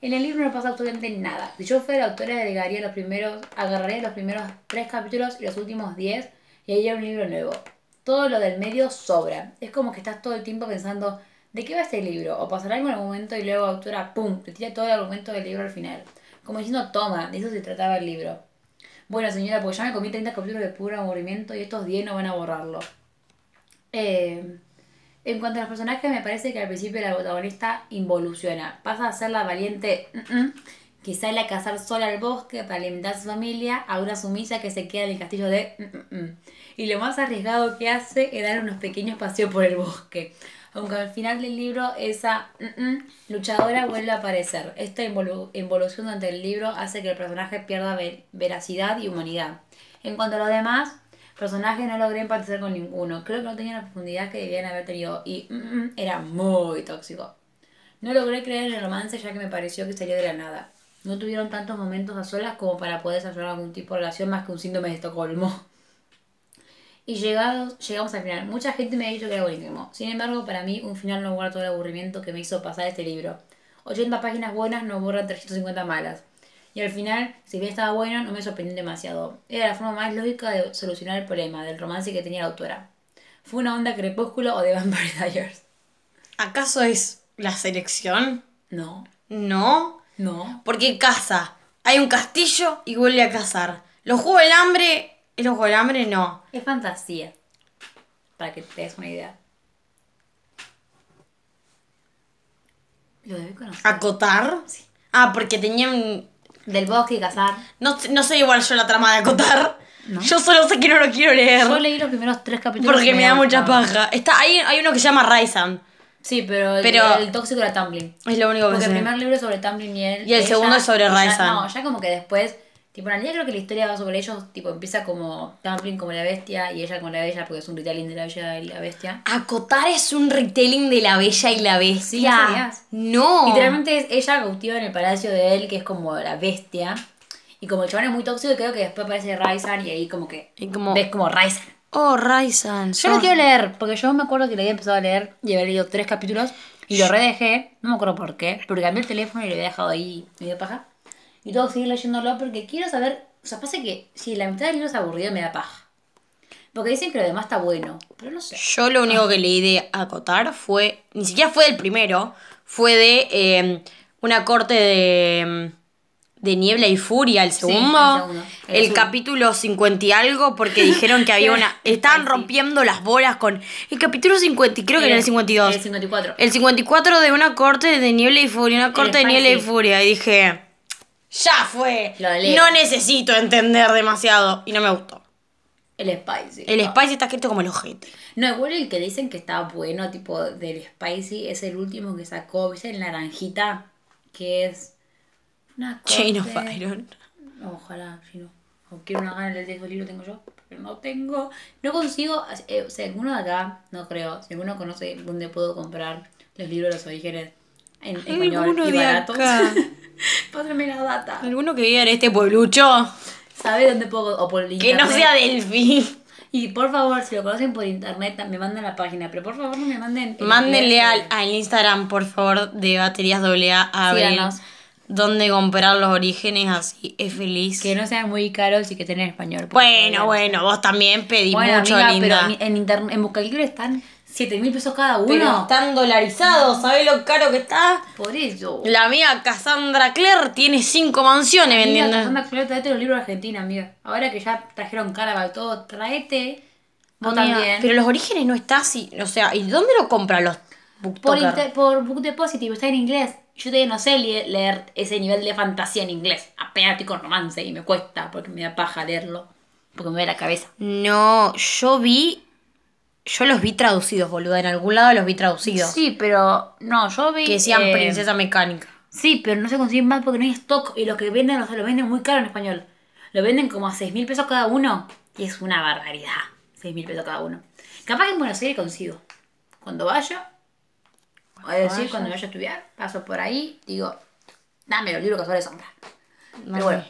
En el libro no pasa absolutamente nada. Si yo fuera autora, agregaría los primeros, agarraría los primeros tres capítulos y los últimos diez y haría un libro nuevo. Todo lo del medio sobra. Es como que estás todo el tiempo pensando, ¿de qué va este libro? O pasará algún momento y luego la autora, ¡pum!, te tira todo el argumento del libro al final. Como diciendo, toma, de eso se trataba el libro. Bueno, señora, porque ya me comí 30 capítulos de puro aburrimiento y estos 10 no van a borrarlo. Eh, en cuanto a los personajes, me parece que al principio la protagonista involuciona. Pasa a ser la valiente que sale a cazar sola al bosque para alimentar a su familia, a una sumisa que se queda en el castillo de... mm, mm, mm. Y lo más arriesgado que hace es dar unos pequeños paseos por el bosque. Aunque al final del libro esa mm, mm, luchadora vuelve a aparecer. Esta involu- involución durante el libro hace que el personaje pierda ve- veracidad y humanidad. En cuanto a los demás personajes, no logré empatizar con ninguno. Creo que no tenían la profundidad que debían haber tenido y mm, mm, era muy tóxico. No logré creer en el romance ya que me pareció que salió de la nada. No tuvieron tantos momentos a solas como para poder desarrollar algún tipo de relación más que un síndrome de Estocolmo. Y llegados, llegamos al final. Mucha gente me ha dicho que era buenísimo. Sin embargo, para mí, un final no borra todo el aburrimiento que me hizo pasar este libro. 80 páginas buenas no borran 350 malas. Y al final, si bien estaba bueno, no me sorprendió demasiado. Era la forma más lógica de solucionar el problema del romance que tenía la autora. Fue una onda crepúsculo o de Vampire Diaries. ¿Acaso es la selección? No, No. no. Porque casa. Hay un castillo y vuelve a cazar. Los Juegos del Hambre. ¿Es los Hambre? No. Es fantasía. Para que te des una idea. Lo debes conocer. ¿Acotar? Sí. Ah, porque tenían. Del bosque y cazar. No, no sé igual yo la trama de acotar. ¿No? Yo solo sé que no lo quiero leer. Yo leí los primeros tres capítulos. Porque me da mucha paja. Está, hay, hay uno que se llama Raisan. Sí, pero el, Pero- el tóxico era Tumbling. Es lo único que Porque sé. el primer libro es sobre Tumbling y él. Y el segundo es sobre Raizan. No, ya como que después. Tipo, en realidad creo que la historia va sobre ellos. Tipo, empieza como Tumbling como la bestia y ella como la bella porque es un retelling de la bella y la bestia. Acotar es un retelling de la bella y la bestia. Sí, ¿no? No. Literalmente es ella cautiva en el palacio de él, que es como la bestia. Y como el chabón es muy tóxico, creo que después aparece Raizan y ahí como que Y como- ves como Raizan. Oh, Raisan. Yo lo quiero leer, porque yo me acuerdo que le había empezado a leer y había leído tres capítulos y lo redejé, no me acuerdo por qué, porque cambié el teléfono y lo había dejado ahí medio paja. Y tengo que seguir leyéndolo porque quiero saber, o sea, pasa que si la mitad del libro es aburrido me da paja. Porque dicen que lo demás está bueno, pero no sé. Yo lo único que leí de Acotar fue, ni siquiera fue del primero, fue de eh, una corte de, de Niebla y Furia, el segundo. el segundo, el el capítulo 50 y algo, porque dijeron que había una... Estaban rompiendo las bolas con... El capítulo 50, y creo que era el 52. El 54. El 54 de una corte de Niebla y Furia, una corte de. Niebla y Furia. Y dije, ya fue. Lo leo. No necesito entender demasiado. Y no me gustó. El Spicy. El Spicy está escrito como el ojete. No, igual el que dicen que está bueno, tipo del Spicy, es el último que sacó, ¿viste? El naranjita, que es una Chain of Iron. Ojalá, si no. O quiero una gana del texto libro tengo yo, pero no tengo. No consigo, eh, o sea, alguno de acá, no creo, si alguno conoce dónde puedo comprar los libros de los orígenes en español Alguno y baratos. acá. Pásenme la data. ¿Alguno que viva en este pueblucho? ¿Sabe dónde puedo? O por Que internet. no sea Delphi. Y por favor, si lo conocen por internet, me mandan la página. Pero por favor, no me manden. el Mándenle al, al Instagram, por favor, de baterías AA a. Síganos. Dónde comprar los orígenes, así es feliz. Que no sean muy caros y que estén en español. por Bueno, favor. bueno, vos también pedí Bueno, mucho, amiga, linda. pero en, en internet, en Buscalibre están 7 mil pesos cada uno. Pero están dolarizados, ¿sabés lo caro que está? Por eso. La amiga Cassandra Clare tiene cinco mansiones Amiga, vendiendo. Cassandra Clare, traete los libros de Argentina, amiga. Ahora que ya trajeron Caraval todo, traete. Vos Amiga, también. Pero los orígenes no está así. O sea, ¿y dónde lo compran los por, inter- por Book Depository, está en inglés. Yo todavía no sé le- leer ese nivel de fantasía en inglés. Apenas con romance y me cuesta porque me da paja leerlo. Porque me duele la cabeza. No, yo vi. Yo los vi traducidos, boluda. En algún lado los vi traducidos. Sí, pero no, yo vi. Que decían eh, princesa mecánica. Sí, pero no se consiguen más porque no hay stock y los que venden, o sea, lo venden muy caro en español. Lo venden como a 6 mil pesos cada uno y es una barbaridad. 6 mil pesos cada uno. Capaz que en Buenos Aires consigo. Cuando vaya, voy a decir, vayas. cuando vaya a estudiar, paso por ahí, digo, dame los libros que son de sombra. No Pero bueno.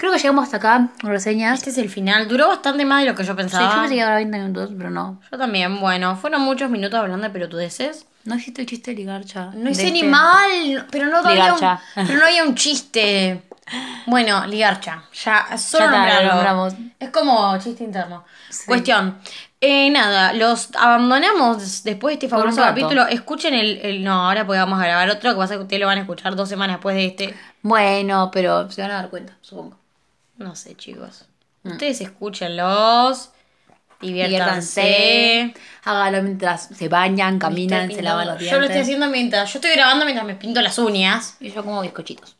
Creo que llegamos hasta acá, con reseñas. Este es el final. Duró bastante más de lo que yo Sí, pensaba. yo pensé que ahora 20 minutos, pero no. Yo también, bueno, fueron muchos minutos hablando de pelotudeces. No hiciste el chiste de ligarcha. No hice ni este- mal, pero no había, un, pero no había un chiste. Bueno, ligarcha. Ya, solo Ya nombrarlo. Es como chiste interno. Cuestión. Eh, nada, los abandonamos después de este fabuloso capítulo. Escuchen el, el- No, ahora podemos grabar otro, que pasa que ustedes lo van a escuchar dos semanas después de este. Bueno, pero se van a dar cuenta, supongo. No sé, chicos. Mm. Ustedes escúchenlos. Diviértanse. Diviértanse. Hágalo mientras se bañan, caminan, se lavan los dientes. Yo lo estoy haciendo mientras. Yo estoy grabando mientras me pinto las uñas. Y yo como bizcochitos.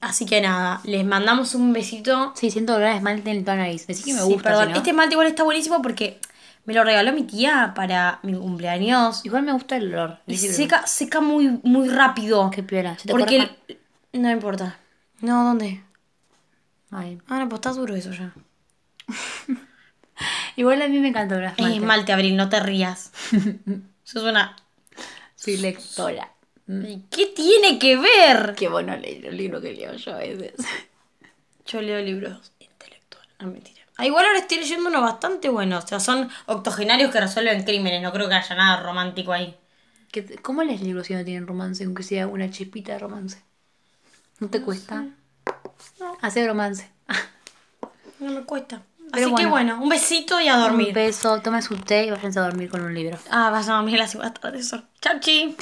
Así que nada, les mandamos un besito. Sí, siento olor a esmalte en toda nariz. Decí que me Sí, gusta. perdón. si no- Este esmalte igual está buenísimo porque Me lo regaló mi tía para mi cumpleaños. Igual me gusta el olor. Y seca, seca muy, muy rápido. Qué piola. ¿Se te Porque el- No importa. No, ¿dónde? Ay. Ah, no, pues está duro eso ya. Igual a mí me encantó una Es malte, Abril, no te rías. Sos una... Soy lectora. ¿Qué tiene que ver? Qué bueno leer el libro que leo yo a veces. Yo leo libros intelectuales. No, mentira. Ah, igual ahora estoy leyendo uno bastante bueno. O sea, son octogenarios que resuelven crímenes. No creo que haya nada romántico ahí. ¿Qué- ¿Cómo lees libros si no tienen romance, aunque sea una chispita de romance? ¿No te cuesta? Hacer romance. No me cuesta. Pero Así que bueno. un besito y a Un dormir. beso, tomen su té y váyanse a dormir con un libro. Ah, vas a dormir a las 5 de tarde. Chau, chi.